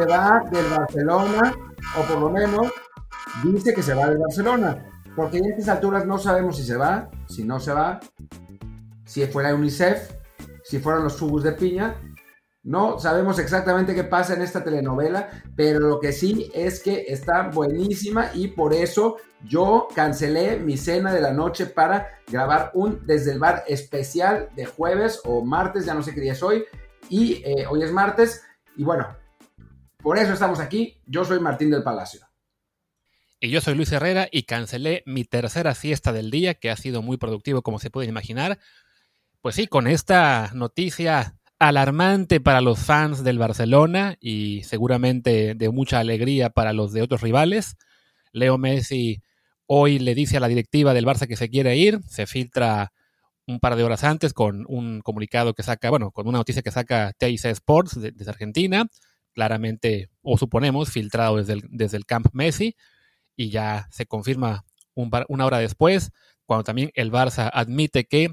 Se va del Barcelona, o por lo menos dice que se va del Barcelona, porque en estas alturas no sabemos si se va, si no se va, si fuera UNICEF, si fueran los jugos de piña, no sabemos exactamente qué pasa en esta telenovela, pero lo que sí es que está buenísima y por eso yo cancelé mi cena de la noche para grabar un desde el bar especial de jueves o martes, ya no sé qué día es hoy, y eh, hoy es martes, y bueno, por eso estamos aquí. Yo soy Martín del Palacio. Y yo soy Luis Herrera y cancelé mi tercera fiesta del día, que ha sido muy productivo como se puede imaginar. Pues sí, con esta noticia alarmante para los fans del Barcelona y seguramente de mucha alegría para los de otros rivales. Leo Messi hoy le dice a la directiva del Barça que se quiere ir, se filtra un par de horas antes con un comunicado que saca, bueno, con una noticia que saca TIC Sports desde Argentina, claramente, o suponemos, filtrado desde el, desde el Camp Messi, y ya se confirma una hora después, cuando también el Barça admite que,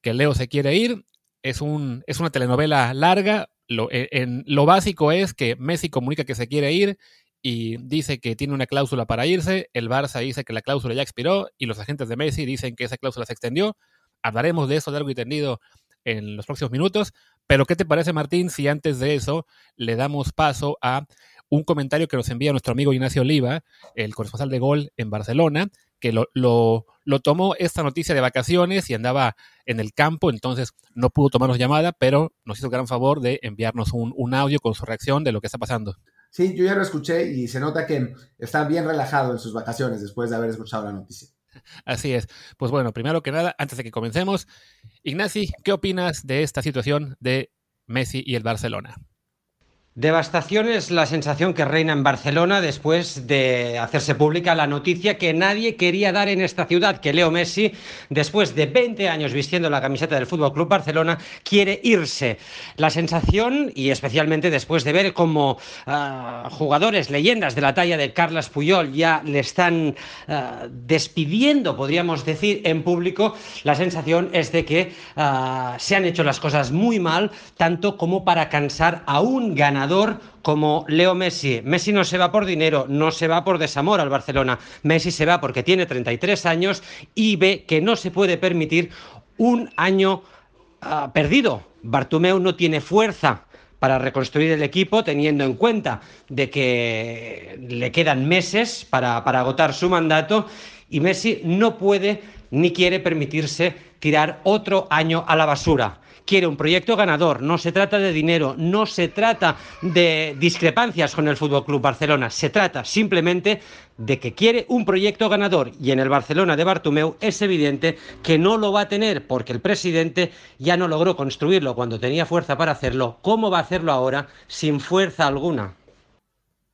que Leo se quiere ir, es, un, es una telenovela larga. Lo, e, en, lo básico es que Messi comunica que se quiere ir y dice que tiene una cláusula para irse. El Barça dice que la cláusula ya expiró y los agentes de Messi dicen que esa cláusula se extendió. Hablaremos de eso largo y tendido en los próximos minutos. Pero, ¿qué te parece, Martín, si antes de eso le damos paso a un comentario que nos envía nuestro amigo Ignacio Oliva, el corresponsal de Gol en Barcelona, que lo, lo, tomó esta noticia de vacaciones y andaba en el campo, entonces no pudo tomarnos llamada, pero nos hizo el gran favor de enviarnos un, un, audio con su reacción de lo que está pasando. Sí, yo ya lo escuché y se nota que está bien relajado en sus vacaciones después de haber escuchado la noticia. Así es. Pues bueno, primero que nada, antes de que comencemos, Ignaci, ¿qué opinas de esta situación de Messi y el Barcelona? Devastación es la sensación que reina en Barcelona después de hacerse pública la noticia que nadie quería dar en esta ciudad, que Leo Messi, después de 20 años vistiendo la camiseta del Fútbol Club Barcelona, quiere irse. La sensación, y especialmente después de ver cómo uh, jugadores, leyendas de la talla de Carlos Puyol ya le están uh, despidiendo, podríamos decir, en público, la sensación es de que uh, se han hecho las cosas muy mal, tanto como para cansar a un ganador como Leo Messi. Messi no se va por dinero, no se va por desamor al Barcelona. Messi se va porque tiene 33 años y ve que no se puede permitir un año uh, perdido. Bartomeu no tiene fuerza para reconstruir el equipo, teniendo en cuenta de que le quedan meses para, para agotar su mandato y Messi no puede ni quiere permitirse tirar otro año a la basura quiere un proyecto ganador, no se trata de dinero, no se trata de discrepancias con el Fútbol Club Barcelona, se trata simplemente de que quiere un proyecto ganador y en el Barcelona de Bartomeu es evidente que no lo va a tener porque el presidente ya no logró construirlo cuando tenía fuerza para hacerlo. ¿Cómo va a hacerlo ahora sin fuerza alguna?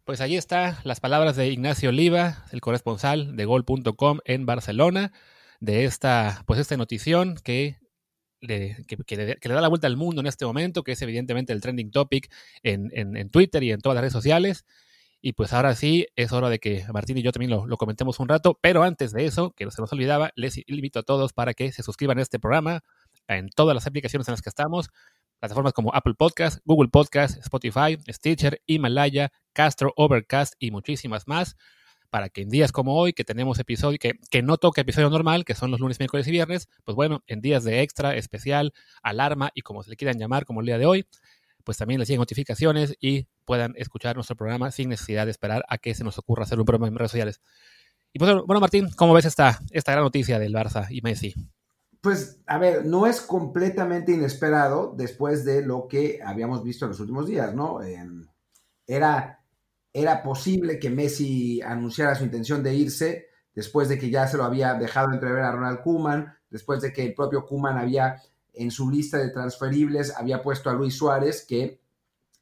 Pues ahí está las palabras de Ignacio Oliva, el corresponsal de gol.com en Barcelona, de esta, pues esta notición que que, le, da la vuelta al mundo en este momento, que es evidentemente el trending topic en, Twitter y en todas las redes sociales. Y pues ahora sí, es hora de que Martín y yo también lo, comentemos un rato. Pero antes de eso, que se nos olvidaba, les invito a todos para que se suscriban a este programa en todas las aplicaciones en las que estamos. Plataformas como Apple Podcast, Google Podcast, Spotify, Stitcher, Himalaya, Castro, Overcast y muchísimas más para que en días como hoy, que tenemos episodio, que, que no toca episodio normal, que son los lunes, miércoles y viernes, pues bueno, en días de extra, especial, alarma y como se le quieran llamar, como el día de hoy, pues también les lleguen notificaciones y puedan escuchar nuestro programa sin necesidad de esperar a que se nos ocurra hacer un programa en redes sociales. Y pues bueno, Martín, ¿cómo ves esta, esta gran noticia del Barça y Messi? Pues, a ver, no es completamente inesperado después de lo que habíamos visto en los últimos días, ¿no? era era posible que Messi anunciara su intención de irse después de que ya se lo había dejado entrever a Ronald Kuman, después de que el propio Kuman había en su lista de transferibles había puesto a Luis Suárez, que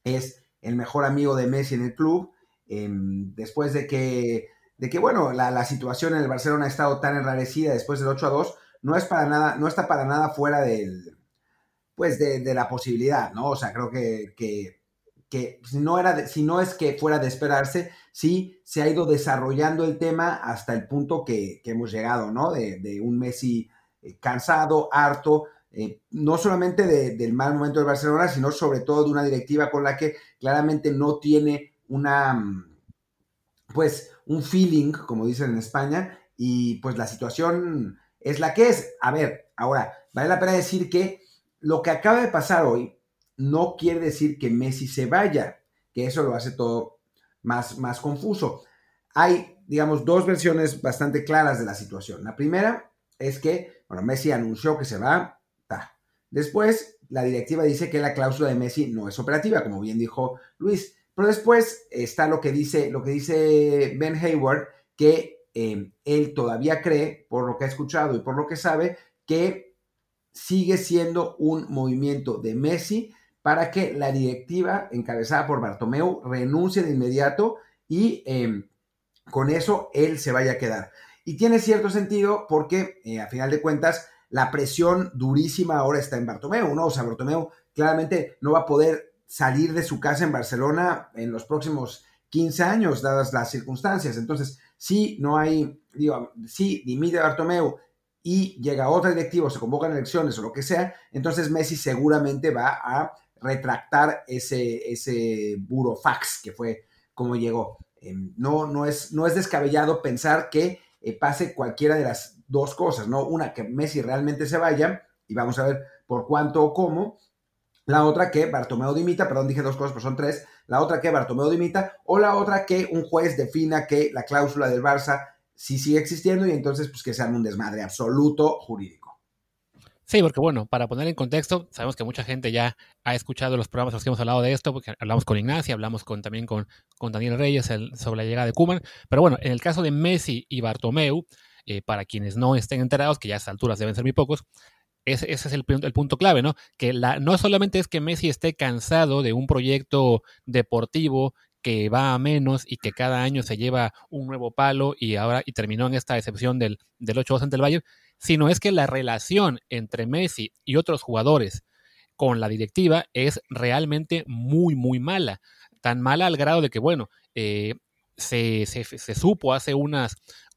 es el mejor amigo de Messi en el club, em, después de que, de que bueno, la, situación en el Barcelona ha estado tan enrarecida después del 8 a 2, no es para nada, no está para nada fuera del, pues de, la posibilidad, ¿no? O sea, creo que que si no, era si no es que fuera de esperarse, sí se ha ido desarrollando el tema hasta el punto que, hemos llegado, ¿no? De, un Messi eh, cansado, harto, eh, no solamente del mal momento del Barcelona, sino sobre todo de una directiva con la que claramente no tiene una, mm, pues, un feeling, como dicen en España, y pues la situación es la que es. A ver, ahora, vale la pena decir que lo que acaba de pasar hoy no quiere decir que Messi se vaya, que eso lo hace todo más, más confuso. Hay, digamos, dos versiones bastante claras de la situación. La primera es que, bueno, Messi anunció que se va, Después, la directiva dice que la cláusula de Messi no es operativa, como bien dijo Luis. Pero después está lo que dice, lo que dice Ben Hayward, que eh, él todavía cree, por lo que ha escuchado y por lo que sabe, que sigue siendo un movimiento de Messi para que la directiva encabezada por Bartomeu renuncie de inmediato y em, con eso él se vaya a quedar. Y tiene cierto sentido porque, eh, a final de cuentas, la presión durísima ahora está en Bartomeu, ¿no? O sea, Bartomeu claramente no va a poder salir de su casa en Barcelona en los próximos 15 años, dadas las circunstancias. Entonces, si no hay, digo, si dimite Bartomeu y llega otro directivo, se convocan elecciones o lo que sea, entonces Messi seguramente va a retractar ese, ese burofax que fue como llegó. Em, no, no, es, no es descabellado pensar que eh, pase cualquiera de las dos cosas, ¿no? Una, que Messi realmente se vaya, y vamos a ver por cuánto o cómo. La otra, que Bartomeu dimita, perdón, dije dos cosas, pero son tres. La otra, que Bartomeu dimita, o la otra, que un juez defina que la cláusula del Barça sí sigue existiendo y entonces, pues que sea un desmadre absoluto jurídico. Sí, porque bueno, para poner en contexto, sabemos que mucha gente ya ha escuchado los programas en los que hemos hablado de esto, porque hablamos con Ignacia, hablamos con, también con, Daniel Reyes sobre la llegada de Kuman, pero bueno, en el caso de Messi y Bartomeu, eh, para quienes no estén enterados, que ya a estas alturas deben ser muy pocos, ese, es el, punto clave, ¿no? Que la, no solamente es que Messi esté cansado de un proyecto deportivo que va a menos y que cada año se lleva un nuevo palo y ahora y terminó en esta excepción del, del 8-2 ante el Bayern, sino es que la relación entre Messi y otros jugadores con la directiva es realmente muy, muy mala. Tan mala al grado de que, bueno, eh, se, se, se, supo hace unas,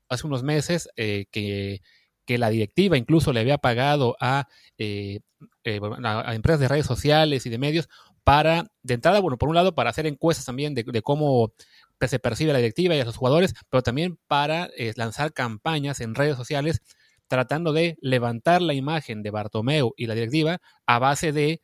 hace unos meses eh, que, la directiva incluso le había pagado a, eh, eh, a, empresas de redes sociales y de medios para, de entrada, bueno, por un lado, para hacer encuestas también de, cómo se percibe la directiva y a los jugadores, pero también para lanzar campañas en redes sociales tratando de levantar la imagen de Bartomeu y la directiva a base de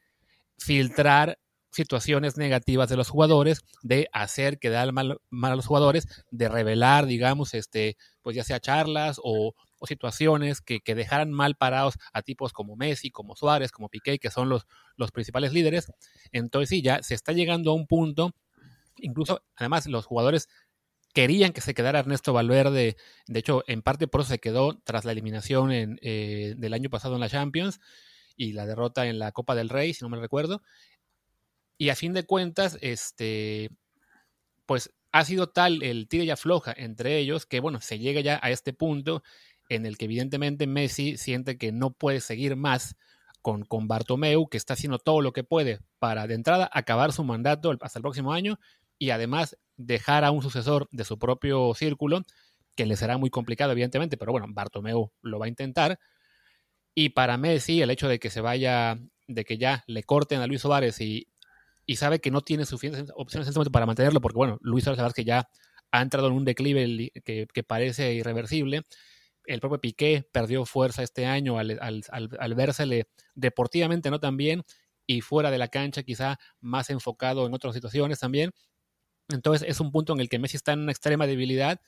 filtrar situaciones negativas de los jugadores, de hacer quedar mal, mal a los jugadores, de revelar, digamos, este, pues ya sea charlas o, situaciones que, dejaran mal parados a tipos como Messi, como Suárez, como Piqué, que son los, los principales líderes. Entonces sí, ya se está llegando a un punto, incluso además los jugadores querían que se quedara Ernesto Valverde, de hecho en parte por eso se quedó tras la eliminación eh, del año pasado en la Champions y la derrota en la Copa del Rey, si no me recuerdo. Y a fin de cuentas, este, pues ha sido tal el tira y afloja entre ellos que, bueno, se llega ya a este punto en el que evidentemente Messi siente que no puede seguir más con, con Bartomeu, que está haciendo todo lo que puede para de entrada acabar su mandato hasta el próximo año y además dejar a un sucesor de su propio círculo, que le será muy complicado evidentemente, pero bueno, Bartomeu lo va a intentar. Y para Messi el hecho de que se vaya, de que ya le corten a Luis Suárez y, y sabe que no tiene suficientes opciones en este para mantenerlo, porque bueno, Luis Suárez que ya ha entrado en un declive que, parece irreversible. El propio Piqué perdió fuerza este año al, al, al, vérsele deportivamente no tan bien y fuera de la cancha quizá más enfocado en otras situaciones también. Entonces es un punto en el que Messi está en una extrema debilidad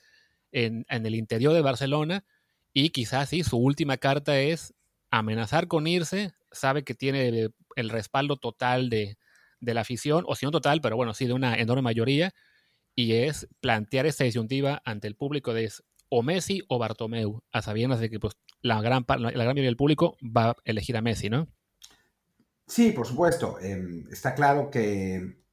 en, el interior de Barcelona y quizás sí, su última carta es amenazar con irse, sabe que tiene el respaldo total de, de la afición, o si no total, pero bueno, sí de una enorme mayoría, y es plantear esta disyuntiva ante el público de o Messi o Bartomeu, a sabiendas de que pues, la, gran, la gran mayoría del público va a elegir a Messi, ¿no? Sí, por supuesto. Em, está claro que,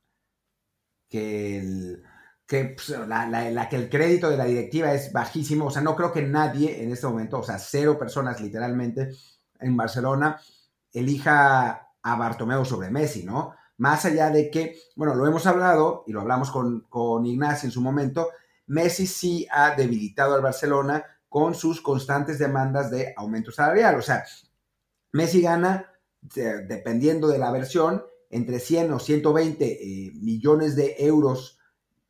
que, el, pues, la, que el crédito de la directiva es bajísimo. O sea, no creo que nadie en este momento, o sea, cero personas literalmente en Barcelona, elija a Bartomeu sobre Messi, ¿no? Más allá de que, bueno, lo hemos hablado y lo hablamos con, con Ignacio en su momento, Messi sí ha debilitado al Barcelona con sus constantes demandas de aumento salarial. O sea, Messi gana dependiendo de la versión, entre 100 o 120 eh, millones de euros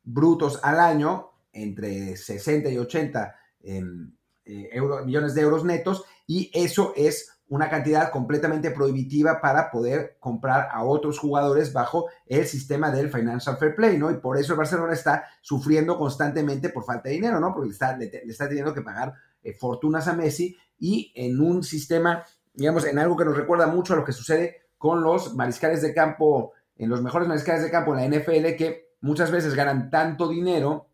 brutos al año, entre 60 y 80 em, eh, millones de euros netos, y eso es una cantidad completamente prohibitiva para poder comprar a otros jugadores bajo el sistema del Financial Fair Play, ¿no? Y por eso el Barcelona está sufriendo constantemente por falta de dinero, ¿no? Porque le está, le, está teniendo que pagar eh, fortunas a Messi y en un sistema, digamos, en algo que nos recuerda mucho a lo que sucede con los mariscales de campo, en los mejores mariscales de campo en la NFL, que muchas veces ganan tanto dinero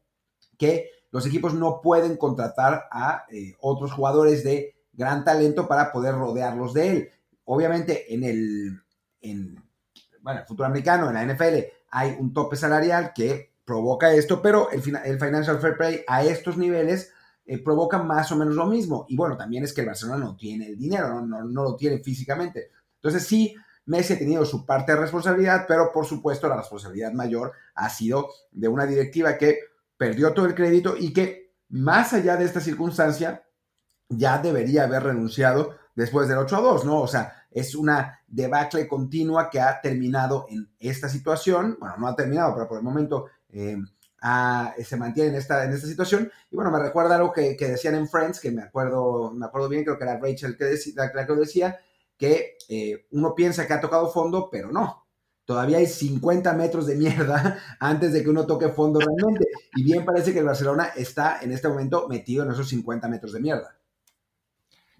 que los equipos no pueden contratar a eh, otros jugadores de gran talento para poder rodearlos de él. Obviamente en el, en, bueno, el fútbol americano, en la NFL, hay un tope salarial que provoca esto, pero el, el Financial Fair Play a estos niveles eh, provoca más o menos lo mismo. Y bueno, también es que el Barcelona no tiene el dinero, no, no, lo tiene físicamente. Entonces sí, Messi ha tenido su parte de responsabilidad, pero por supuesto la responsabilidad mayor ha sido de una directiva que perdió todo el crédito y que más allá de esta circunstancia ya debería haber renunciado después del 8 a 2, ¿no? O sea, es una debacle continua que ha terminado en esta situación. Bueno, no ha terminado, pero por el momento eh, se mantiene en esta, en situación. Y bueno, me recuerda algo que, decían en Friends, que me acuerdo, me acuerdo bien, creo que era Rachel que decía, la que decía, que eh, uno piensa que ha tocado fondo, pero no. Todavía hay 50 metros de mierda antes de que uno toque fondo realmente. Y bien parece que el Barcelona está en este momento metido en esos 50 metros de mierda.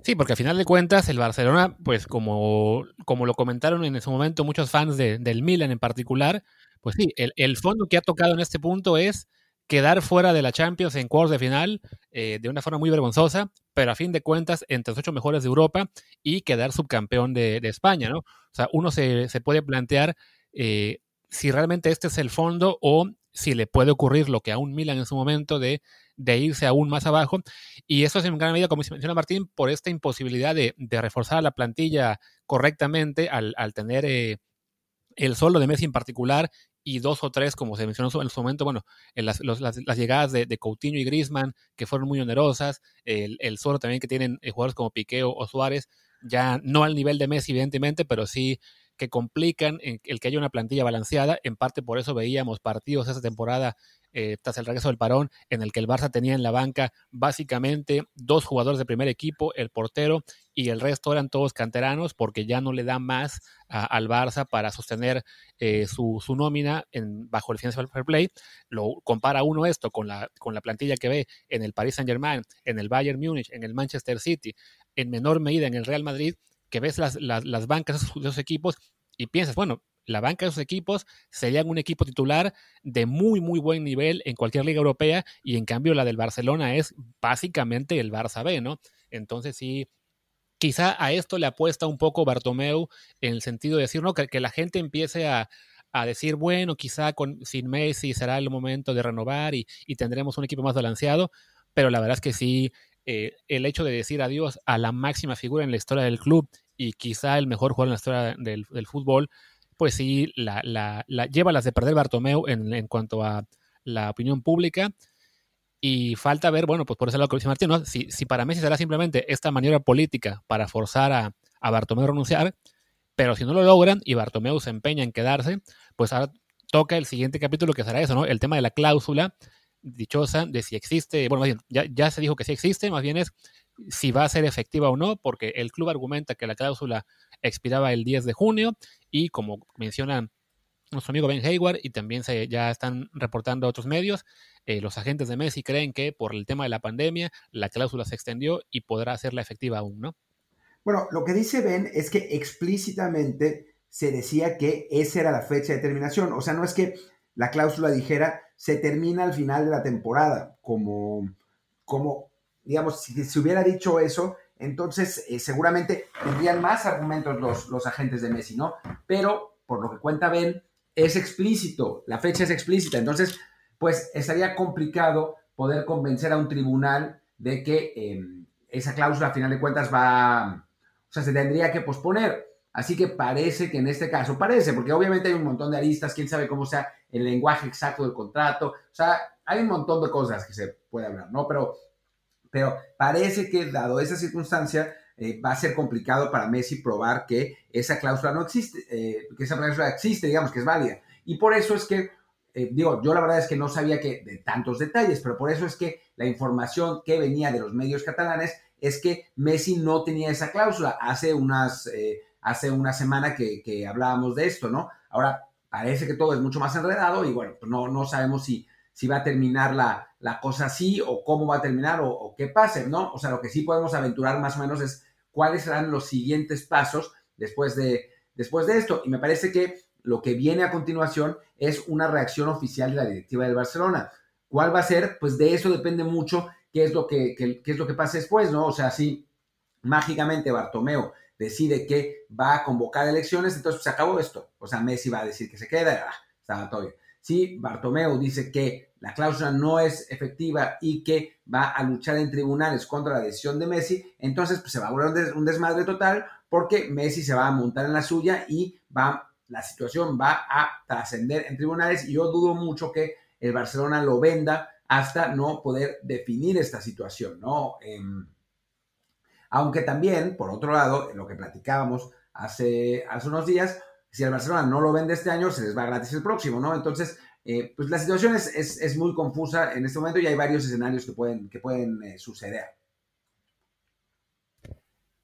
Sí, porque al final de cuentas el Barcelona, pues como, como lo comentaron en ese momento muchos fans del Milan en particular, pues sí, el, fondo que ha tocado en este punto es quedar fuera de la Champions en cuartos de final eh, de una forma muy vergonzosa, pero a fin de cuentas entre los ocho mejores de Europa y quedar subcampeón de, España, ¿no? O sea, uno se, puede plantear eh, si realmente este es el fondo o si le puede ocurrir lo que a un Milan en su momento de, irse aún más abajo. Y eso es en gran medida, como menciona Martín, por esta imposibilidad de, reforzar la plantilla correctamente al, tener eh, el solo de Messi en particular y dos o tres, como se mencionó en su momento, bueno, en las, llegadas de, Coutinho y Griezmann, que fueron muy onerosas, el, el solo también que tienen eh, jugadores como Piqueo o Suárez, ya no al nivel de Messi, evidentemente, pero sí que complican el que haya una plantilla balanceada. En parte por eso veíamos partidos esa temporada eh, tras el regreso del parón, en el que el Barça tenía en la banca básicamente dos jugadores de primer equipo, el portero y el resto eran todos canteranos porque ya no le da más al Barça para sostener eh, su, nómina en, bajo el Financial Fair Play. Lo compara uno esto con la, con la plantilla que ve en el Paris Saint Germain, en el Bayern Múnich, en el Manchester City, en menor medida en el Real Madrid que ves las, las, bancas de esos, equipos y piensas, bueno, la banca de esos equipos serían un equipo titular de muy, muy buen nivel en cualquier liga europea y en cambio la del Barcelona es básicamente el Barça B, ¿no? Entonces sí, quizá a esto le apuesta un poco Bartomeu en el sentido de decir, ¿no? Que, la gente empiece a, decir, bueno, quizá con, sin Messi será el momento de renovar y, y tendremos un equipo más balanceado, pero la verdad es que sí, eh, el hecho de decir adiós a la máxima figura en la historia del club y quizá el mejor jugador en la historia del, fútbol, pues sí, la, la, lleva las de perder Bartomeu en, cuanto a la opinión pública. Y falta ver, bueno, pues por ese lado que dice Martín, si, si, para Messi será simplemente esta maniobra política para forzar a, a Bartomeu a renunciar, pero si no lo logran y Bartomeu se empeña en quedarse, pues ahora toca el siguiente capítulo que será eso, ¿no? El tema de la cláusula dichosa de si existe, bueno, más bien, ya, ya se dijo que sí existe, más bien es si va a ser efectiva o no, porque el club argumenta que la cláusula expiraba el 10 de junio y como mencionan nuestro amigo Ben Hayward y también se, ya están reportando otros medios, eh, los agentes de Messi creen que por el tema de la pandemia la cláusula se extendió y podrá hacerla efectiva aún, ¿no? Bueno, lo que dice Ben es que explícitamente se decía que esa era la fecha de terminación, o sea, no es que la cláusula dijera se termina al final de la temporada, como, como digamos, si se hubiera dicho eso, entonces eh, seguramente tendrían más argumentos los, los agentes de Messi, ¿no? Pero, por lo que cuenta Ben, es explícito, la fecha es explícita, entonces, pues estaría complicado poder convencer a un tribunal de que em, esa cláusula, a final de cuentas, va, o sea, se tendría que posponer. Así que parece que en este caso, parece, porque obviamente hay un montón de aristas, quién sabe cómo sea el lenguaje exacto del contrato, o sea, hay un montón de cosas que se puede hablar, ¿no? Pero, pero parece que dado esa circunstancia, eh, va a ser complicado para Messi probar que esa cláusula no existe, eh, que esa cláusula existe, digamos, que es válida. Y por eso es que, eh, digo, yo la verdad es que no sabía que de tantos detalles, pero por eso es que la información que venía de los medios catalanes es que Messi no tenía esa cláusula. Hace unas, hace una semana que, que, hablábamos de esto, ¿no? Ahora parece que todo es mucho más enredado y bueno, pues no, no sabemos si, si va a terminar la, la cosa así o cómo va a terminar o, qué pase, ¿no? O sea, lo que sí podemos aventurar más o menos es cuáles serán los siguientes pasos después de, después de esto. Y me parece que lo que viene a continuación es una reacción oficial de la directiva del Barcelona. ¿Cuál va a ser? Pues de eso depende mucho qué es lo que, qué, es lo que pase después, ¿no? O sea, si mágicamente Bartomeo decide que va a convocar elecciones, entonces se acabó esto. O sea, Messi va a decir que se queda, ah, está todo. Si Bartomeu dice que la cláusula no es efectiva y que va a luchar en tribunales contra la decisión de Messi, entonces pues, se va a volver un desmadre total porque Messi se va a montar en la suya y va, la situación va a trascender en tribunales y yo dudo mucho que el Barcelona lo venda hasta no poder definir esta situación, ¿no? Em, aunque también, por otro lado, lo que platicábamos hace, unos días, si el Barcelona no lo vende este año, se les va gratis el próximo, ¿no? Entonces, eh, pues la situación es, es, muy confusa en este momento y hay varios escenarios que pueden, que pueden eh, suceder.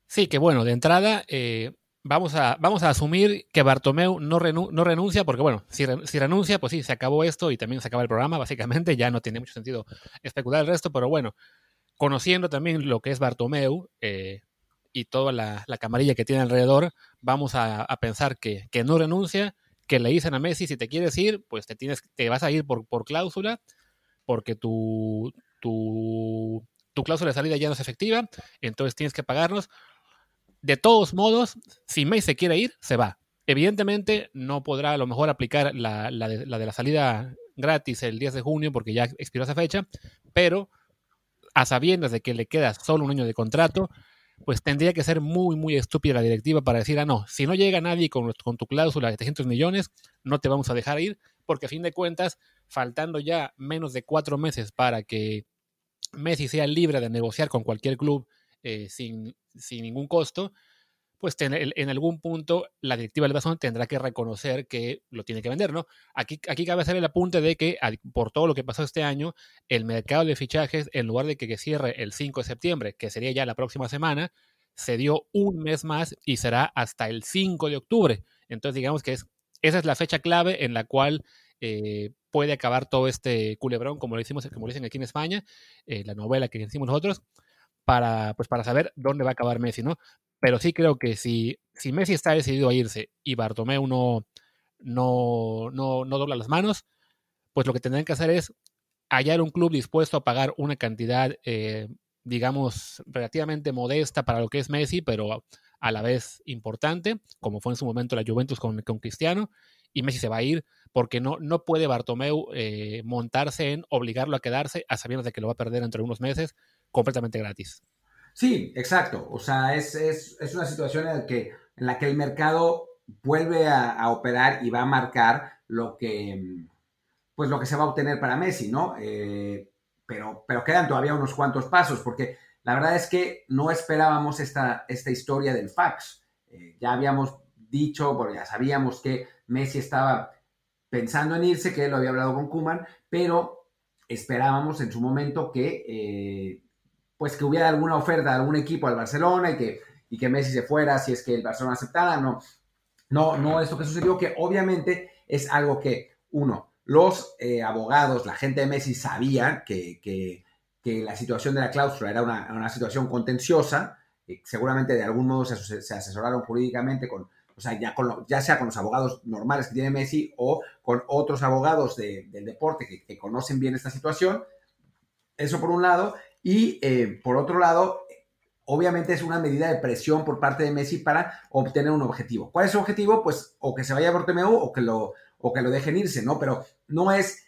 Sí, que bueno, de entrada, eh, vamos, a, vamos a asumir que Bartomeu no, no renuncia, porque bueno, si, si, renuncia, pues sí, se acabó esto y también se acaba el programa, básicamente, ya no tiene mucho sentido especular el resto, pero bueno, conociendo también lo que es Bartomeu, y toda la, camarilla que tiene alrededor, vamos a, pensar que, no renuncia, que le dicen a Messi, si te quieres ir, pues te, tienes, te vas a ir por, por cláusula, porque tu, tu, tu cláusula de salida ya no es efectiva, entonces tienes que pagarnos. De todos modos, si Messi se quiere ir, se va. Evidentemente no podrá a lo mejor aplicar la, la, de, la de la salida gratis el 10 de junio porque ya expiró esa fecha, pero a sabiendas de que le queda solo un año de contrato, pues tendría que ser muy, muy estúpida la directiva para decir, ah, no, si no llega nadie con, tu cláusula de 300 millones, no te vamos a dejar ir, porque a fin de cuentas, faltando ya menos de cuatro meses para que Messi sea libre de negociar con cualquier club eh, sin, sin ningún costo, pues en algún punto la directiva del Barcelona tendrá que reconocer que lo tiene que vender, ¿no? Aquí, aquí cabe hacer el apunte de que por todo lo que pasó este año, el mercado de fichajes, en lugar de que, cierre el 5 de septiembre, que sería ya la próxima semana, se dio un mes más y será hasta el 5 de octubre. Entonces, digamos que es, esa es la fecha clave en la cual eh, puede acabar todo este culebrón, como lo, hicimos, como lo dicen aquí en España, eh, la novela que hicimos nosotros, para, pues para saber dónde va a acabar Messi, ¿no? Pero sí creo que si, si Messi está decidido a irse y Bartomeu no, no, no, dobla las manos, pues lo que tendrán que hacer es hallar un club dispuesto a pagar una cantidad, eh, digamos, relativamente modesta para lo que es Messi, pero a la vez importante, como fue en su momento la Juventus con, con Cristiano, y Messi se va a ir porque no, no puede Bartomeu eh, montarse en obligarlo a quedarse a sabiendas de que lo va a perder entre unos meses completamente gratis. Sí, exacto. O sea, es, una situación en la, que, en la que el mercado vuelve a, operar y va a marcar lo que, pues lo que se va a obtener para Messi, ¿no? Eh, pero, pero quedan todavía unos cuantos pasos, porque la verdad es que no esperábamos esta, esta historia del fax. Eh, ya habíamos dicho, bueno, ya sabíamos que Messi estaba pensando en irse, que él lo había hablado con Kuman, pero esperábamos en su momento que eh, pues que hubiera alguna oferta de algún equipo al Barcelona y que, y que Messi se fuera si es que el Barcelona aceptara. No, no, no esto que sucedió, que obviamente es algo que, uno, los eh, abogados, la gente de Messi sabían que, que, la situación de la cláusula era una, situación contenciosa, seguramente de algún modo se, asesoraron jurídicamente con, o sea, ya, con ya sea con los abogados normales que tiene Messi o con otros abogados del deporte que, que, conocen bien esta situación. Eso por un lado. Y eh, por otro lado, obviamente es una medida de presión por parte de Messi para obtener un objetivo. ¿Cuál es su objetivo? Pues o que se vaya a Bartomeu o que lo, o que lo dejen irse, ¿no? Pero no es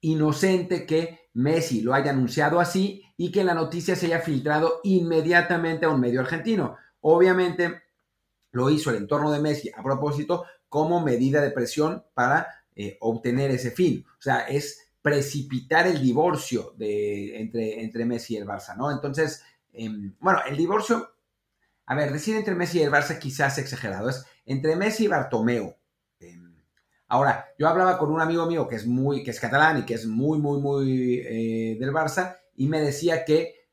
inocente que Messi lo haya anunciado así y que la noticia se haya filtrado inmediatamente a un medio argentino. Obviamente lo hizo el entorno de Messi a propósito como medida de presión para eh, obtener ese fin. O sea, es precipitar el divorcio de, entre, entre Messi y el Barça, ¿no? Entonces, em, bueno, el divorcio a ver, decir entre Messi y el Barça quizás exagerado, es entre Messi y Bartomeu. Em, ahora, yo hablaba con un amigo mío que es muy, que es catalán y que es muy, muy, muy eh, del Barça, y me decía que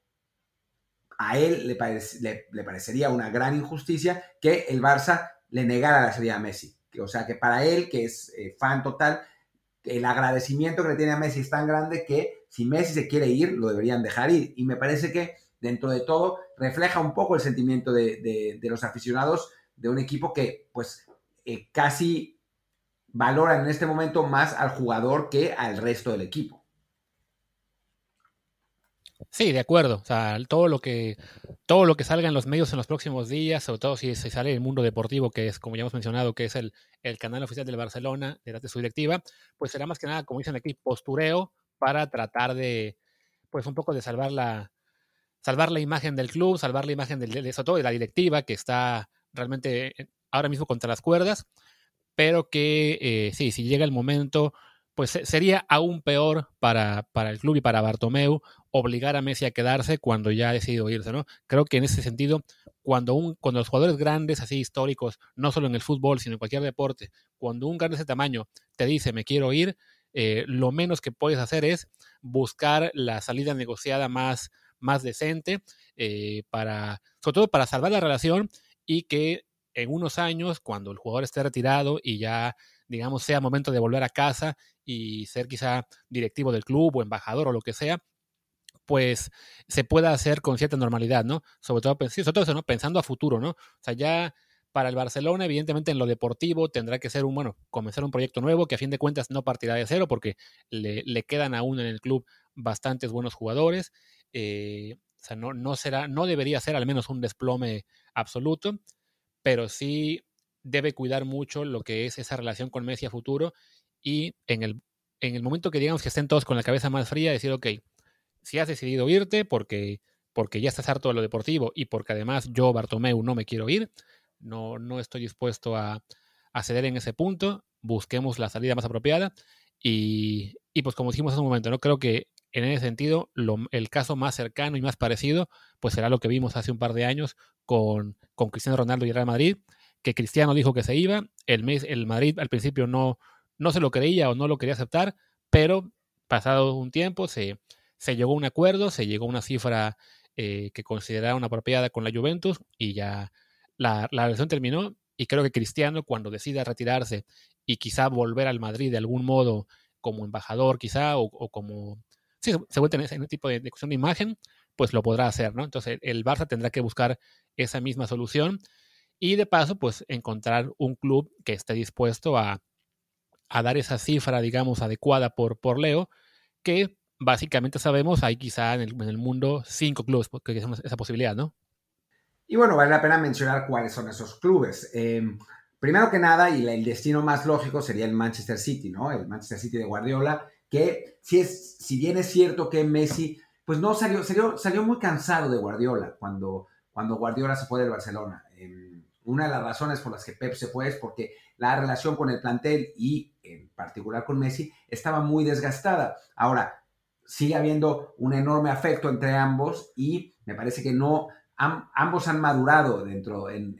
a él le, le, parecería una gran injusticia que el Barça le negara la salida a Messi. O sea, que para él, que es eh, fan total, el agradecimiento que le tiene a Messi es tan grande que si Messi se quiere ir, lo deberían dejar ir. Y me parece que dentro de todo refleja un poco el sentimiento de, los aficionados de un equipo que pues eh, casi valoran en este momento más al jugador que al resto del equipo. Sí, de acuerdo. O sea, todo lo que todo lo que salga en los medios en los próximos días, sobre todo si se sale el mundo deportivo, que es, como ya hemos mencionado, que es el, el canal oficial del Barcelona, de su directiva, pues será más que nada, como dicen aquí, postureo para tratar de, pues un poco de salvar la, salvar la imagen del club, salvar la imagen de, todo de la directiva, que está realmente eh, ahora mismo contra las cuerdas, pero que eh, sí, si llega el momento, pues sería aún peor para, para el club y para Bartomeu obligar a Messi a quedarse cuando ya ha decidido irse, ¿no? Creo que en ese sentido, cuando, un, cuando los jugadores grandes, así históricos, no solo en el fútbol, sino en cualquier deporte, cuando un grande de ese tamaño te dice me quiero ir, eh, lo menos que puedes hacer es buscar la salida negociada más, más decente, eh, para, sobre todo para salvar la relación y que en unos años, cuando el jugador esté retirado y ya, digamos, sea momento de volver a casa y ser quizá directivo del club o embajador o lo que sea, pues se pueda hacer con cierta normalidad, ¿no? Sobre todo, sobre todo eso, ¿no? Pensando a futuro, ¿no? O sea, ya para el Barcelona, evidentemente en lo deportivo tendrá que ser un, bueno, comenzar un proyecto nuevo que a fin de cuentas no partirá de cero porque le, quedan aún en el club bastantes buenos jugadores. Eh, o sea, no, no, será, no debería ser al menos un desplome absoluto, pero sí debe cuidar mucho lo que es esa relación con Messi a futuro y en el, en el momento que digamos que estén todos con la cabeza más fría, decir, ok, si has decidido irte porque, porque ya estás harto de lo deportivo y porque además yo, Bartomeu, no me quiero ir, no, no estoy dispuesto a, ceder en ese punto, busquemos la salida más apropiada y, pues como dijimos hace un momento, no creo que en ese sentido el caso más cercano y más parecido pues será lo que vimos hace un par de años con, con Cristiano Ronaldo y Real Madrid, que Cristiano dijo que se iba, el, el Madrid al principio no, no se lo creía o no lo quería aceptar, pero pasado un tiempo se, se llegó a un acuerdo, se llegó a una cifra eh, que consideraba una apropiada con la Juventus y ya la, la relación terminó y creo que Cristiano cuando decida retirarse y quizá volver al Madrid de algún modo como embajador quizá o, como... Sí, se vuelve en ese tipo de, cuestión de imagen, pues lo podrá hacer, ¿no? Entonces el Barça tendrá que buscar esa misma solución y de paso pues encontrar un club que esté dispuesto a, a dar esa cifra, digamos, adecuada por, por Leo, que básicamente sabemos hay quizá en el, mundo cinco clubes que tienen esa posibilidad, ¿no? Y bueno, vale la pena mencionar cuáles son esos clubes. Em, primero que nada, y el destino más lógico sería el Manchester City, ¿no? El Manchester City de Guardiola, que si, es, si bien es cierto que Messi, pues no salió, salió, salió muy cansado de Guardiola cuando, cuando Guardiola se fue del Barcelona. Em, una de las razones por las que Pep se fue es porque la relación con el plantel y en particular con Messi estaba muy desgastada. Ahora, sigue habiendo un enorme afecto entre ambos y me parece que no, ambos han madurado dentro en,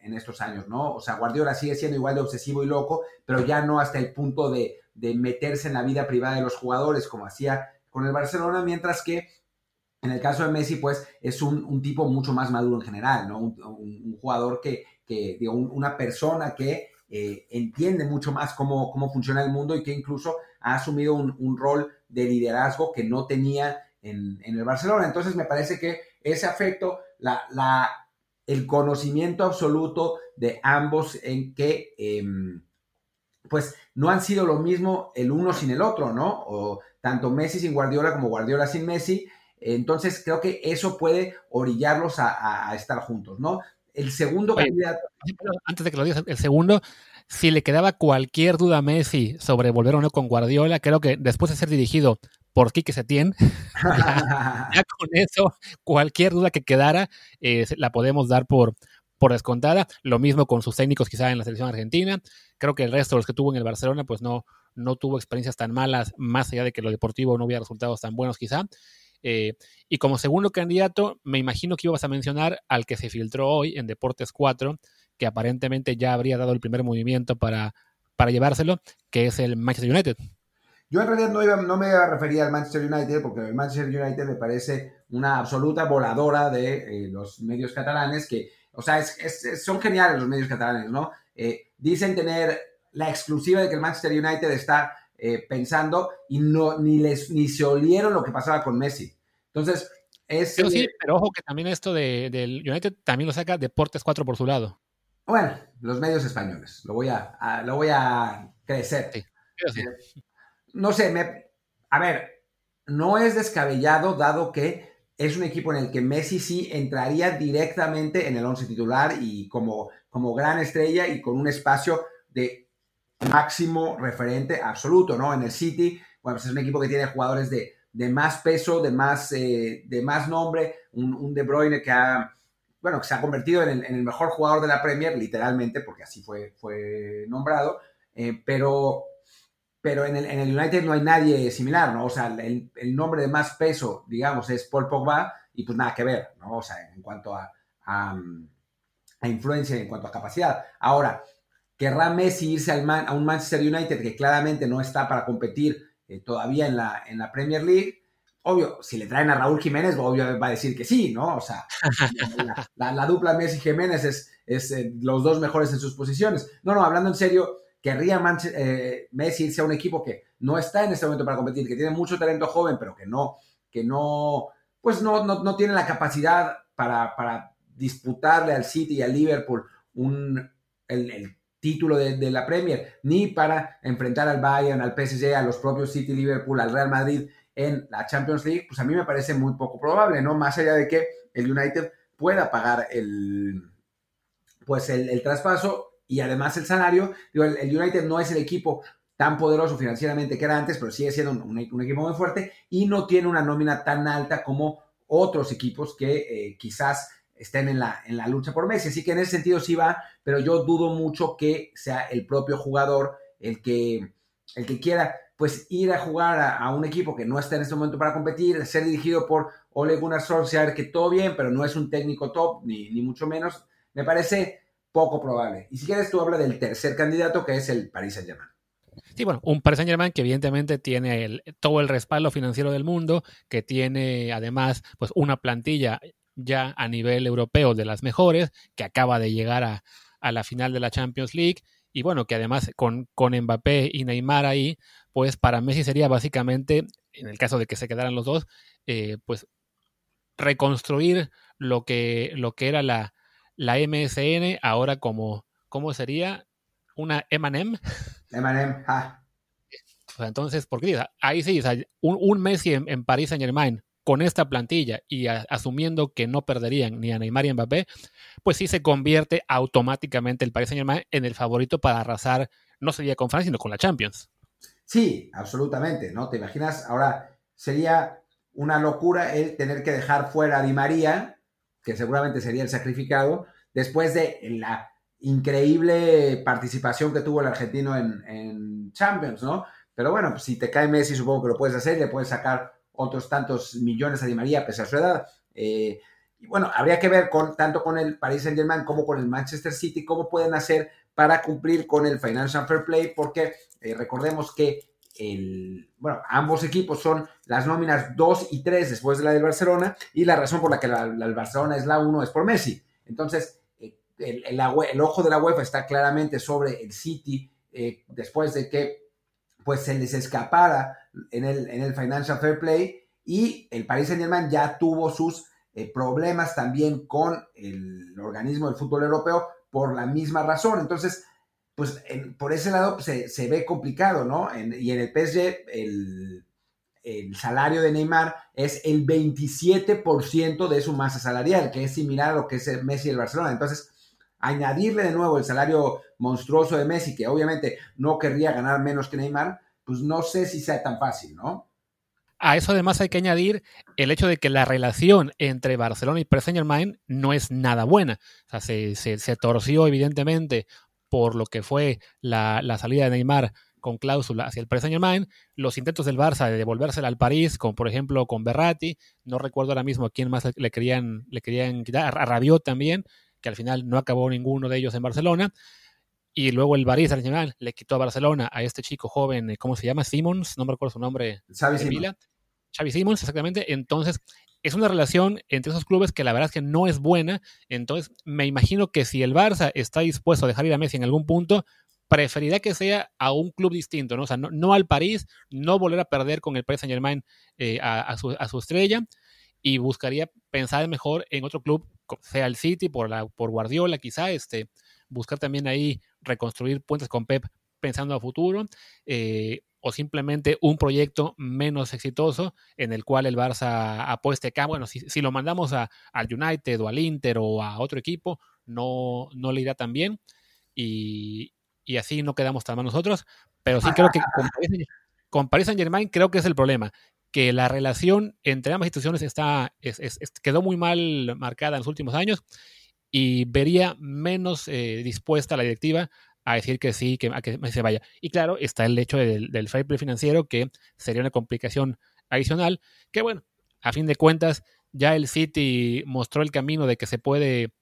estos años, ¿no? O sea, Guardiola sigue siendo igual de obsesivo y loco, pero ya no hasta el punto de, meterse en la vida privada de los jugadores como hacía con el Barcelona, mientras que en el caso de Messi, pues es un, tipo mucho más maduro en general, ¿no? Un, jugador que, que digo, una persona que eh, entiende mucho más cómo, cómo funciona el mundo y que incluso ha asumido un, rol de liderazgo que no tenía en, el Barcelona. Entonces me parece que ese afecto, la, la, el conocimiento absoluto de ambos en que em, pues no han sido lo mismo el uno sin el otro, ¿no? O tanto Messi sin Guardiola como Guardiola sin Messi. Entonces creo que eso puede orillarlos a, estar juntos, ¿no? El segundo candidato. Antes de que lo digas, el segundo, si le quedaba cualquier duda a Messi sobre volver o no con Guardiola, creo que después de ser dirigido por Quique Setién, ya, ya, con eso, cualquier duda que quedara, eh, la podemos dar por, por descontada. Lo mismo con sus técnicos quizá en la selección argentina. Creo que el resto de los que tuvo en el Barcelona, pues no, no tuvo experiencias tan malas, más allá de que lo deportivo no hubiera resultados tan buenos quizá. Eh, y como segundo candidato, me imagino que ibas a mencionar al que se filtró hoy en Deportes 4, que aparentemente ya habría dado el primer movimiento para, para llevárselo, que es el Manchester United. Yo en realidad no, iba, no me iba a referir al Manchester United porque el Manchester United me parece una absoluta voladora de eh, los medios catalanes que, o sea, son geniales los medios catalanes, ¿no? Eh, dicen tener la exclusiva de que el Manchester United está eh, pensando y no, ni, les, ni se olieron lo que pasaba con Messi. Entonces, es... Pero sí, pero ojo que también esto de, del United también lo saca Deportes 4 por su lado. Bueno, los medios españoles, lo voy a, lo voy a crecer. Sí, no sé, me, a ver, no es descabellado dado que es un equipo en el que Messi sí entraría directamente en el once titular y como, como gran estrella y con un espacio de máximo referente absoluto, ¿no? En el City, bueno, pues es un equipo que tiene jugadores de, más peso, de más, eh, de más nombre, un, De Bruyne que ha, bueno, que se ha convertido en el, mejor jugador de la Premier, literalmente, porque así fue, fue nombrado, eh, pero pero en el, United no hay nadie similar, ¿no? O sea, el, nombre de más peso, digamos, es Paul Pogba y pues nada que ver, ¿no? O sea, en cuanto a, a, influencia, en cuanto a capacidad. Ahora, ¿querrá Messi irse al a un Manchester United que claramente no está para competir eh, todavía en la, en la Premier League? Obvio, si le traen a Raúl Jiménez, obvio va a decir que sí, ¿no? O sea, la, dupla Messi-Jiménez es, es eh, los dos mejores en sus posiciones. No, no, hablando en serio, querría eh, Messi irse a un equipo que no está en este momento para competir, que tiene mucho talento joven, pero que no, que no, pues no, no, tiene la capacidad para, disputarle al City y al Liverpool un, el, título de, la Premier, ni para enfrentar al Bayern, al PSG, a los propios City, Liverpool, al Real Madrid en la Champions League, pues a mí me parece muy poco probable, ¿no? Más allá de que el United pueda pagar el, pues el, traspaso y además el salario. el, United no es el equipo tan poderoso financieramente que era antes, pero sigue siendo un, equipo muy fuerte y no tiene una nómina tan alta como otros equipos que eh, quizás estén en la, en la lucha por Messi. Así que en ese sentido sí va, pero yo dudo mucho que sea el propio jugador el que, el que quiera pues ir a jugar a, un equipo que no está en este momento para competir, ser dirigido por Ole Gunnar Solskjaer, que todo bien, pero no es un técnico top, ni, ni mucho menos. Me parece poco probable. Y si quieres, tú habla del tercer candidato, que es el Paris Saint-Germain. Sí, bueno, un Paris Saint-Germain que evidentemente tiene todo el respaldo financiero del mundo, que tiene además pues una plantilla ya a nivel europeo de las mejores, que acaba de llegar a, la final de la Champions League, y bueno, que además con, con Mbappé y Neymar ahí, pues para Messi sería básicamente, en el caso de que se quedaran los dos, eh, pues reconstruir lo que, lo que era la, la MSN ahora como, ¿cómo sería? Una M&M. M&M, entonces, ¿por qué? Ahí sí, un, un, Messi en, en París Saint Germain con esta plantilla y asumiendo que no perderían ni a Neymar y a Mbappé, pues sí se convierte automáticamente el Paris Saint Germain en el favorito para arrasar, no sería con Francia, sino con la Champions. Sí, absolutamente, ¿no? ¿Te imaginas? Ahora sería una locura el tener que dejar fuera a Di María que seguramente sería el sacrificado, después de la increíble participación que tuvo el argentino en, Champions, ¿no? Pero bueno, pues si te cae Messi, supongo que lo puedes hacer, le puedes sacar otros tantos millones a Di María, pese a su edad. Eh, y bueno, habría que ver tanto con el Paris Saint Germain como con el Manchester City, cómo pueden hacer para cumplir con el Financial Fair Play, porque eh, recordemos que el, bueno, ambos equipos son las nóminas 2 y 3 después de la del Barcelona y la razón por la que la, el Barcelona es la 1 es por Messi. Entonces, eh, el, el, ojo de la UEFA está claramente sobre el City después de que pues se les escapara en el, en el Financial Fair Play y el Paris Saint Germain ya tuvo sus eh, problemas también con el organismo del fútbol europeo por la misma razón. Entonces, pues por ese lado se, ve complicado, ¿no? y en el PSG el, salario de Neymar es el 27% de su masa salarial, que es similar a lo que es el Messi del Barcelona. Entonces, añadirle de nuevo el salario monstruoso de Messi, que obviamente no querría ganar menos que Neymar, pues no sé si sea tan fácil, ¿no? A eso además hay que añadir el hecho de que la relación entre Barcelona y Paris Saint Germain no es nada buena. O sea, se, se torció evidentemente por lo que fue la, salida de Neymar con cláusula hacia el Paris Saint Germain, los intentos del Barça de devolvérsela al París, con por ejemplo con Berratti, no recuerdo ahora mismo a quién más le querían, le querían quitar, a Rabiot también, que al final no acabó ninguno de ellos en Barcelona. Y luego el Saint Germain le quitó a Barcelona a este chico joven, eh, ¿cómo se llama? Simmons, no me recuerdo su nombre. Xavi Simmons. Xavi Simmons, exactamente. Entonces, es una relación entre esos clubes que la verdad es que no es buena. Entonces, me imagino que si el Barça está dispuesto a dejar ir a Messi en algún punto, preferiría que sea a un club distinto, ¿no? O sea, no, al París, no volver a perder con el Paris Saint Germain eh, a, su, estrella y buscaría pensar mejor en otro club, sea el City, por, la, por Guardiola quizá, este, buscar también ahí reconstruir puentes con Pep pensando a futuro. Eh, o simplemente un proyecto menos exitoso en el cual el Barça apueste acá. Bueno, si, si lo mandamos a, al United o al Inter o a otro equipo, no, no le irá tan bien. Y, y así no quedamos tan mal nosotros. Pero sí creo que con Paris, Saint Germain creo que es el problema. Que la relación entre ambas instituciones está, quedó muy mal marcada en los últimos años y vería menos eh, dispuesta la directiva a decir que sí, que, a que se vaya. Y claro, está el hecho del, del play financiero, que sería una complicación adicional, que bueno, a fin de cuentas, ya el City mostró el camino de que se puede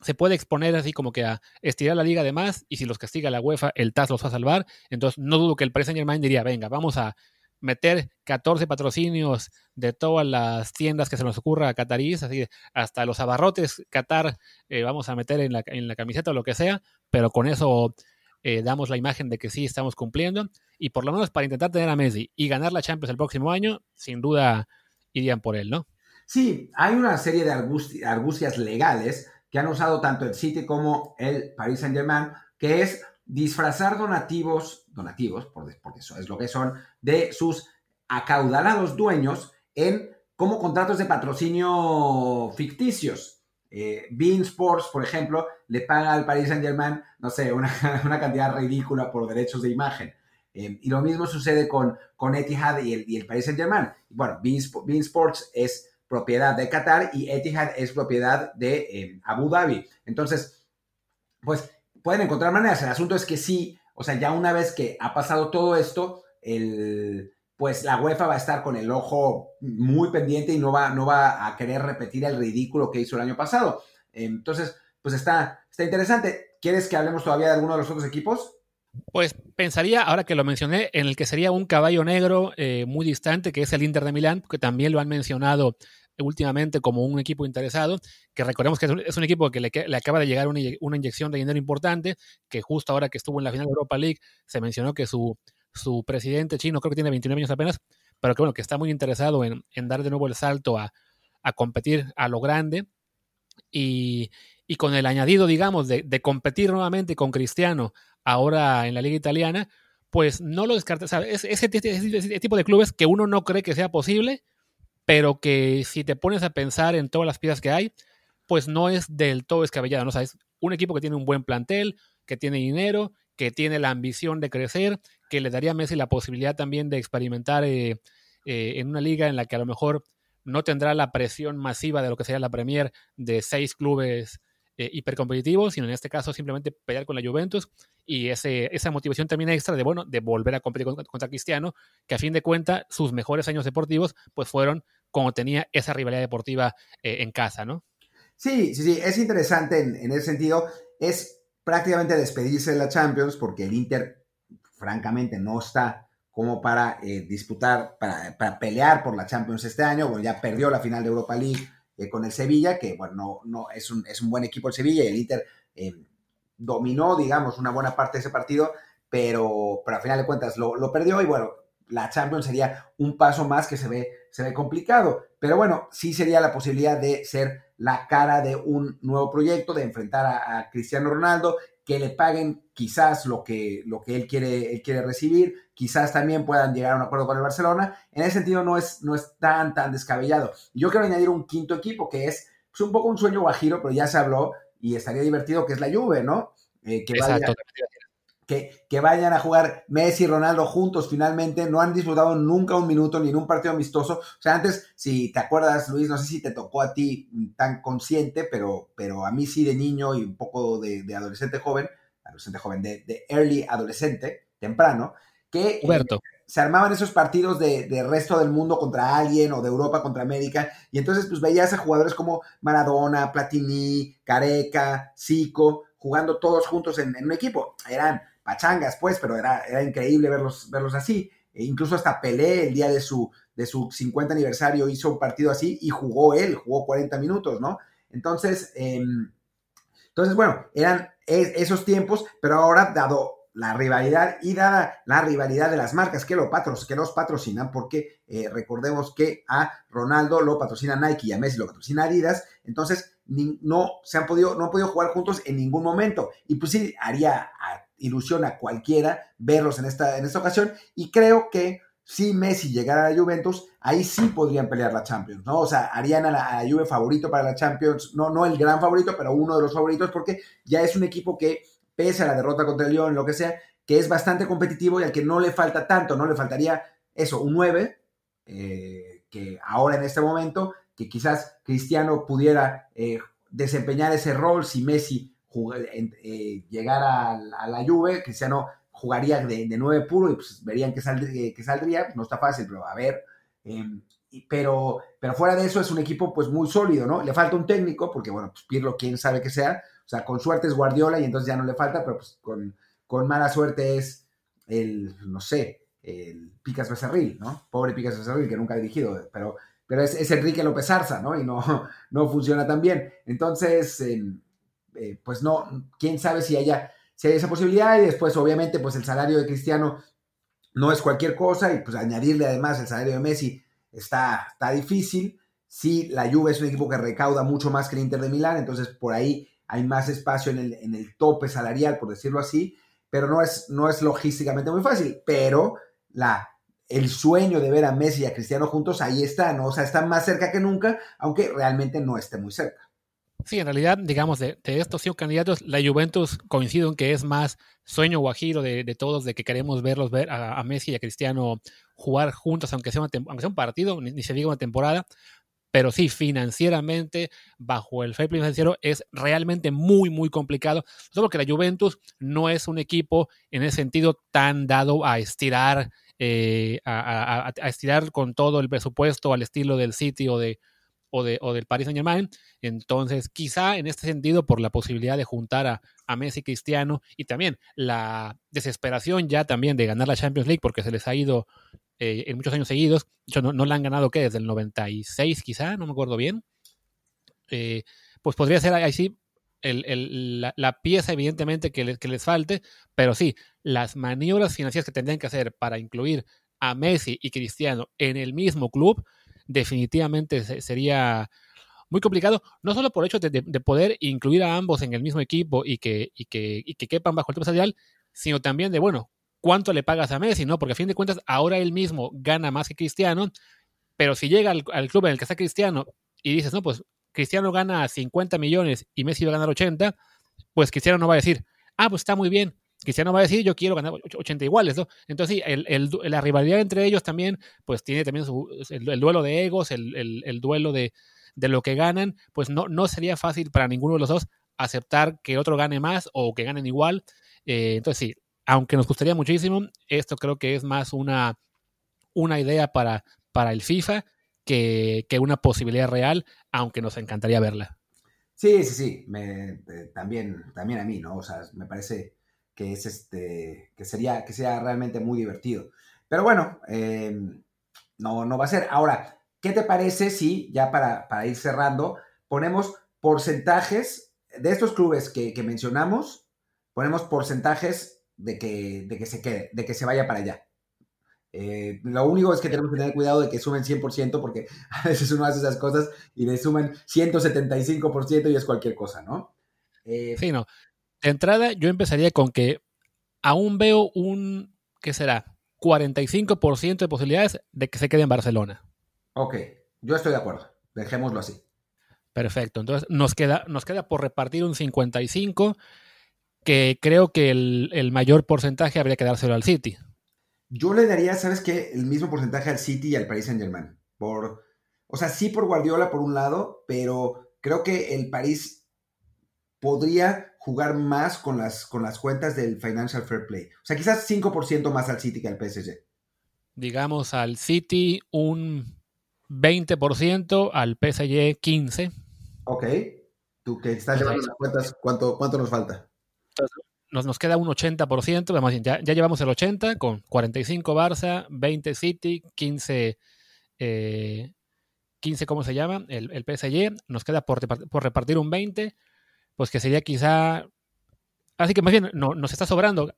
se puede exponer así como que a estirar la liga de más y si los castiga la UEFA, el TAS los va a salvar. Entonces, no dudo que el Paris Saint diría, venga, vamos a meter 14 patrocinios de todas las tiendas que se nos ocurra a Qatarís, así hasta los abarrotes Qatar eh, vamos a meter en la, en la, camiseta o lo que sea, pero con eso eh, damos la imagen de que sí estamos cumpliendo y por lo menos para intentar tener a Messi y ganar la Champions el próximo año, sin duda irían por él, ¿no? Sí, hay una serie de argucias legales que han usado tanto el City como el Paris Saint Germain, que es disfrazar donativos, donativos, porque eso es lo que son, de sus acaudalados dueños en como contratos de patrocinio ficticios. Eh, Bean Sports, por ejemplo, le paga al Paris Saint Germain, no sé, una, cantidad ridícula por derechos de imagen. Eh, y lo mismo sucede con, con Etihad y el, y el Paris Saint Germain. Bueno, Bean Sports es propiedad de Qatar y Etihad es propiedad de eh, Abu Dhabi. Entonces, pues pueden encontrar maneras. El asunto es que sí, o sea, ya una vez que ha pasado todo esto, el, pues la UEFA va a estar con el ojo muy pendiente y no va, no va a querer repetir el ridículo que hizo el año pasado. Entonces, pues está, está interesante. ¿Quieres que hablemos todavía de alguno de los otros equipos? Pues pensaría, ahora que lo mencioné, en el que sería un caballo negro eh, muy distante, que es el Inter de Milán, que también lo han mencionado últimamente como un equipo interesado, que recordemos que es un, equipo que le, acaba de llegar una, inyección de dinero importante, que justo ahora que estuvo en la final de Europa League se mencionó que su, su presidente chino, creo que tiene 29 años apenas, pero que bueno, que está muy interesado en, dar de nuevo el salto a, competir a lo grande y, con el añadido, digamos, de, competir nuevamente con Cristiano ahora en la liga italiana, pues no lo descarta. ese, ese, tipo de clubes que uno no cree que sea posible, pero que si te pones a pensar en todas las piezas que hay, pues no es del todo descabellado, ¿no? O es un equipo que tiene un buen plantel, que tiene dinero, que tiene la ambición de crecer, que le daría a Messi la posibilidad también de experimentar eh, eh, en una liga en la que a lo mejor no tendrá la presión masiva de lo que sería la Premier de seis clubes eh, hipercompetitivos, sino en este caso simplemente pelear con la Juventus y ese, esa motivación también extra de, bueno, de volver a competir contra, Cristiano, que a fin de cuentas sus mejores años deportivos pues fueron como tenía esa rivalidad deportiva eh, en casa, ¿no? Sí, sí, sí, es interesante en, ese sentido. Es prácticamente despedirse de la Champions porque el Inter, francamente, no está como para eh, disputar, para, para, pelear por la Champions este año. Bueno, ya perdió la final de Europa League eh, con el Sevilla, que bueno, no, no es, un, es un buen equipo el Sevilla y el Inter dominó, digamos, una buena parte de ese partido, pero, pero al final de cuentas lo, lo perdió y bueno, la Champions sería un paso más que se ve, se ve complicado. Pero bueno, sí sería la posibilidad de ser la cara de un nuevo proyecto, de enfrentar a, Cristiano Ronaldo, que le paguen quizás lo que, lo que él, quiere, él quiere recibir, quizás también puedan llegar a un acuerdo con el Barcelona. En ese sentido no es, no es tan, tan descabellado. Yo quiero añadir un quinto equipo que es pues, un poco un sueño guajiro, pero ya se habló y estaría divertido, que es la Juve, ¿no? Eh, que Exacto que, vayan a jugar Messi y Ronaldo juntos finalmente. No han disputado nunca un minuto ni en un partido amistoso. O sea, antes, si te acuerdas, Luis, no sé si te tocó a ti tan consciente, pero, pero a mí sí de niño y un poco de, adolescente joven, adolescente joven, de, early adolescente, temprano, que se armaban esos partidos de, resto del mundo contra alguien o de Europa contra América, y entonces pues veías a jugadores como Maradona, Platini, Careca, Zico, jugando todos juntos en, un equipo. Eran pachangas, pues, pero era, era increíble verlos, verlos así. E incluso hasta Pelé, el día de su, de su 50 aniversario, hizo un partido así y jugó él, jugó 40 minutos, ¿no? Entonces, em, entonces bueno, eran esos tiempos, pero ahora, dado la rivalidad y dada la rivalidad de las marcas que, lo los patrocinan, porque eh, recordemos que a Ronaldo lo patrocina Nike y a Messi lo patrocina Adidas, entonces no se han podido, no han podido jugar juntos en ningún momento. Y pues sí, haría ilusión a cualquiera verlos en esta, en esta ocasión. Y creo que si Messi llegara a la Juventus, ahí sí podrían pelear la Champions, ¿no? O sea, harían a la, Juve favorito para la Champions, no, no el gran favorito, pero uno de los favoritos, porque ya es un equipo que pese a la derrota contra el Lyon, lo que sea, que es bastante competitivo y al que no le falta tanto, no le faltaría eso, un 9, eh, que ahora en este momento, que quizás Cristiano pudiera eh, desempeñar ese rol si Messi eh, llegara a, la Juve, Cristiano jugaría de, de 9 puro y pues verían que, saldría, no está fácil, pero a ver. Em, pero, pero fuera de eso es un equipo pues muy sólido, ¿no? Le falta un técnico, porque bueno, pues Pirlo quién sabe que sea, o sea, con suerte es Guardiola y entonces ya no le falta, pero pues con, con mala suerte es el, no sé, el Picas Becerril, ¿no? Pobre Picas Becerril que nunca ha dirigido, pero, pero es, Enrique López Arza, ¿no? Y no, no funciona tan bien. Entonces, em, eh, pues no, quién sabe si haya, esa posibilidad y después obviamente pues el salario de Cristiano no es cualquier cosa y pues añadirle además el salario de Messi está, está difícil. Sí, la Juve es un equipo que recauda mucho más que el Inter de Milán, entonces por ahí hay más espacio en el, en el tope salarial, por decirlo así, pero no es, no es logísticamente muy fácil. Pero la, el sueño de ver a Messi y a Cristiano juntos, ahí está, ¿no? O sea, están más cerca que nunca, aunque realmente no esté muy cerca. Sí, en realidad, digamos, de, estos cinco candidatos, la Juventus coincido en que es más sueño guajiro de, de todos, de que queremos verlos ver a, Messi y a Cristiano jugar juntos, aunque sea, aunque sea un partido, ni, ni, se diga una temporada, pero sí, financieramente, bajo el fair play financiero, es realmente muy, muy complicado. Solo que la Juventus no es un equipo en ese sentido tan dado a estirar, eh, a, estirar con todo el presupuesto al estilo del City o, de, o, de, o del Paris Saint Germain. Entonces, quizá en este sentido, por la posibilidad de juntar a, a Messi Cristiano y también la desesperación ya también de ganar la Champions League porque se les ha ido eh, en muchos años seguidos. De no, no la han ganado, ¿qué? Desde el 96 quizá, no me acuerdo bien. Eh, pues podría ser ahí sí el, la, pieza evidentemente que, que, les falte, pero sí, las maniobras financieras que tendrían que hacer para incluir a Messi y Cristiano en el mismo club, definitivamente sería muy complicado, no solo por el hecho de, poder incluir a ambos en el mismo equipo y que, y que, y que quepan bajo el tope salarial, sino también de, bueno, cuánto le pagas a Messi, ¿no? Porque a fin de cuentas ahora él mismo gana más que Cristiano, pero si llega al, club en el que está Cristiano y dices, no, pues Cristiano gana 50 millones y Messi va a ganar 80, pues Cristiano no va a decir, ah, pues está muy bien. Cristiano va a decir, yo quiero ganar 80 iguales. Entonces, sí, el, la rivalidad entre ellos también, pues tiene también el, duelo de egos, el, duelo de, de, lo que ganan, pues no, no sería fácil para ninguno de los dos aceptar que el otro gane más o que ganen igual. Eh, entonces, sí, aunque nos gustaría muchísimo, esto creo que es más una, una idea para, para el FIFA que, una posibilidad real, aunque nos encantaría verla. Sí, sí, sí, eh, también, también a mí, ¿no? O sea, me parece que es este, que sería, que sea realmente muy divertido. Pero bueno, em, no, no va a ser. Ahora, ¿qué te parece si, ya para, para ir cerrando, ponemos porcentajes de estos clubes que, que mencionamos, ponemos porcentajes de que, de que se quede, de que se vaya para allá. Eh, lo único es que tenemos que tener cuidado de que sumen 100% porque a veces uno hace esas cosas y le suman 175% y es cualquier cosa, ¿no? Eh, sí, no. De entrada yo empezaría con que aún veo un, ¿qué será? 45% de posibilidades de que se quede en Barcelona. Ok, yo estoy de acuerdo. Dejémoslo así. Perfecto. Entonces nos queda, nos queda por repartir un 55 que creo que el, mayor porcentaje habría que dárselo al City. Yo le daría, ¿sabes qué? El mismo porcentaje al City y al Paris Saint Germain. Por, o sea, sí por Guardiola por un lado, pero creo que el París podría jugar más con las, con las cuentas del Financial Fair Play. O sea, quizás 5% más al City que al PSG. Digamos al City un 20%, al PSG 15%. Ok. Tú que estás llevando las cuentas, ¿cuánto, ¿cuánto nos falta? Nos, nos queda un 80%, vamos, ya, ya llevamos el 80% con 45 Barça, 20 City, 15, eh, 15 ¿cómo se llama? El, el PSG. Nos queda por, por repartir un 20% pues que sería quizá... Así que más bien no, nos está sobrando,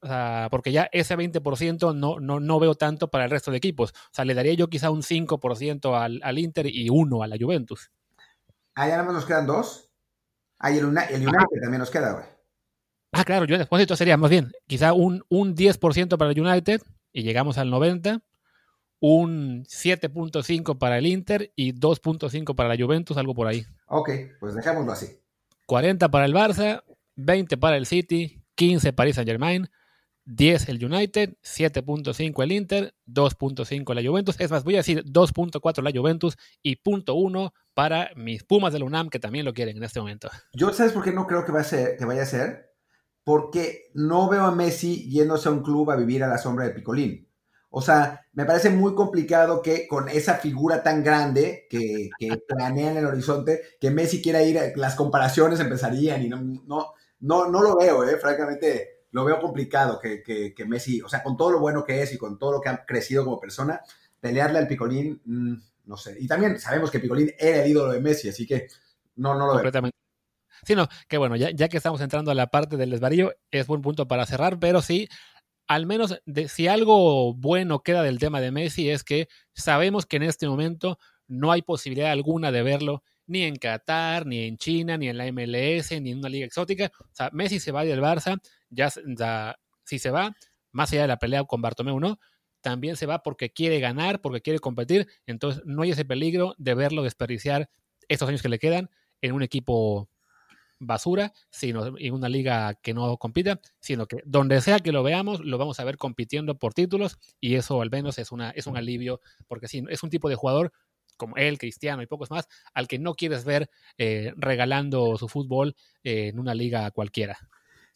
porque ya ese 20% no, no, no veo tanto para el resto de equipos. O sea, le daría yo quizá un 5% al, al Inter y uno a la Juventus. Ah, ya nada más nos quedan dos. Ah, y el, el United también nos queda, güey. Ah, claro, yo después esto sería más bien quizá un, un 10% para el United y llegamos al 90%, un 7.5 para el Inter y 2.5 para la Juventus, algo por ahí. Ok, pues dejémoslo así. 40 para el Barça, 20 para el City, 15 Paris Saint Germain, 10 el United, 7.5 el Inter, 2.5 la Juventus. Es más, voy a decir 2.4 la Juventus y .1 para mis Pumas de la UNAM que también lo quieren en este momento. Yo, ¿sabes por qué no creo que, va a ser, que vaya a ser? Porque no veo a Messi yéndose a un club a vivir a la sombra de Picolín. O sea, me parece muy complicado que con esa figura tan grande que, planea en el horizonte, que Messi quiera ir, las comparaciones empezarían y no, no, no, no lo veo, ¿eh? francamente, lo veo complicado que, que, Messi, o sea, con todo lo bueno que es y con todo lo que ha crecido como persona, pelearle al Picolín, mm, no sé. Y también sabemos que Picolín era el ídolo de Messi, así que no, no lo Completamente. Sí, no, que bueno, ya, ya que estamos entrando a la parte del desvarío, es buen punto para cerrar, pero sí, al menos de, si algo bueno queda del tema de Messi es que sabemos que en este momento no hay posibilidad alguna de verlo ni en Qatar, ni en China, ni en la MLS, ni en una liga exótica. O sea, Messi se va del Barça, ya, si se va, más allá de la pelea con Bartomeu, ¿no? También se va porque quiere ganar, porque quiere competir. Entonces no hay ese peligro de verlo desperdiciar estos años que le quedan en un equipo basura, sino en una liga que no compita, sino que donde sea que lo veamos, lo vamos a ver compitiendo por títulos y eso al menos es, una, es un alivio, porque sí, es un tipo de jugador como él, Cristiano y pocos más, al que no quieres ver eh, regalando su fútbol eh, en una liga cualquiera.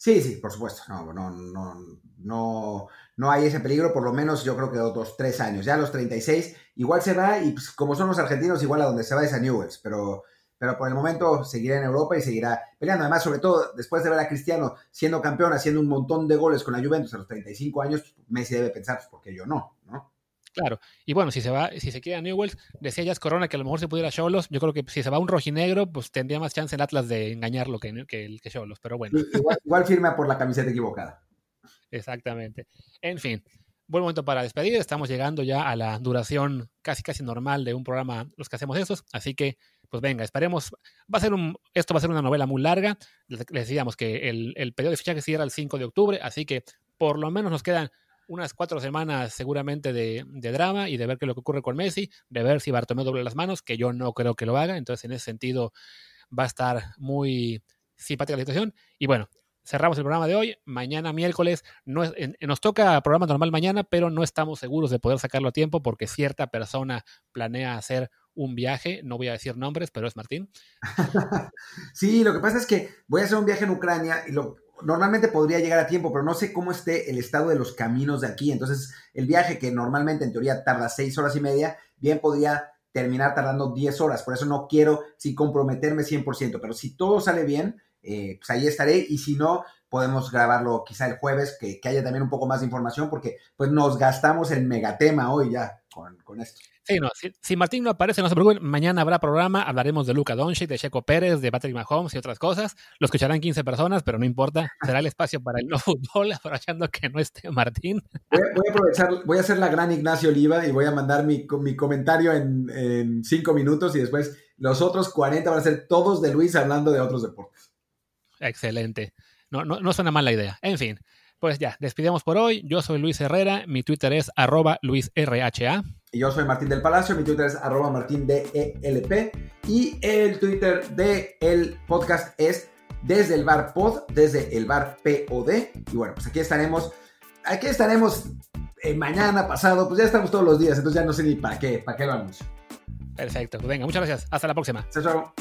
Sí, sí, por supuesto. No, no, no, no, no hay ese peligro, por lo menos yo creo que otros tres años. Ya a los 36, igual se va, y pues, como son los argentinos, igual a donde se va es a Newells, pero pero por el momento seguirá en Europa y seguirá peleando. Además, sobre todo, después de ver a Cristiano siendo campeón, haciendo un montón de goles con la Juventus a los 35 años, pues, Messi debe pensar, pues, ¿por qué yo no? ¿no? Claro, y bueno, si se va, si se queda a Newells, decía ya Corona que a lo mejor se pudiera a Cholos, yo creo que si se va un rojinegro, pues tendría más chance el Atlas de engañarlo que, que el que Cholos, pero bueno. Igual, igual firma por la camiseta equivocada. Exactamente. En fin, buen momento para despedir. Estamos llegando ya a la duración casi casi normal de un programa, los que hacemos esos. Así que pues venga, esperemos. Va a ser un, esto va a ser una novela muy larga. Les decíamos que el, periodo de fichaje cierra el 5 de octubre, así que por lo menos nos quedan unas cuatro semanas seguramente de, drama y de ver qué es lo que ocurre con Messi, de ver si Bartomeu doble las manos, que yo no creo que lo haga. Entonces, en ese sentido, va a estar muy simpática la situación. Y bueno, cerramos el programa de hoy. Mañana miércoles no nos toca programa normal mañana, pero no estamos seguros de poder sacarlo a tiempo porque cierta persona planea hacer un viaje, no voy a decir nombres, pero es Martín. sí, lo que pasa es que voy a hacer un viaje en Ucrania y lo, normalmente podría llegar a tiempo, pero no sé cómo esté el estado de los caminos de aquí. Entonces, el viaje que normalmente en teoría tarda seis horas y media, bien podría terminar tardando diez horas. Por eso no quiero sí comprometerme 100%, pero si todo sale bien, eh, pues ahí estaré y si no, podemos grabarlo quizá el jueves, que, haya también un poco más de información, porque pues nos gastamos el megatema hoy ya con, con esto. Sí, no, si, Martín no aparece, no se preocupen, mañana habrá programa, hablaremos de Luca Doncic, de Checo Pérez, de Patrick Mahomes y otras cosas. Lo escucharán 15 personas, pero no importa, será el espacio para el no fútbol, aprovechando que no esté Martín. Voy, a aprovechar, voy a hacer la gran Ignacio Oliva y voy a mandar mi, mi comentario en, en cinco minutos y después los otros 40 van a ser todos de Luis hablando de otros deportes. Excelente. No, no, no suena mal la idea. En fin, pues ya, despidamos por hoy. Yo soy Luis Herrera, mi Twitter es arroba luisrha. Y yo soy Martín del Palacio, mi Twitter es arroba martindelp. Y el Twitter del podcast es desde el bar pod, desde el bar POD. Y bueno, pues aquí estaremos, aquí estaremos eh, mañana, pasado, pues ya estamos todos los días, entonces ya no sé ni para qué, para qué lo anuncio. Perfecto, pues venga, muchas gracias. Hasta la próxima. Chao, chao.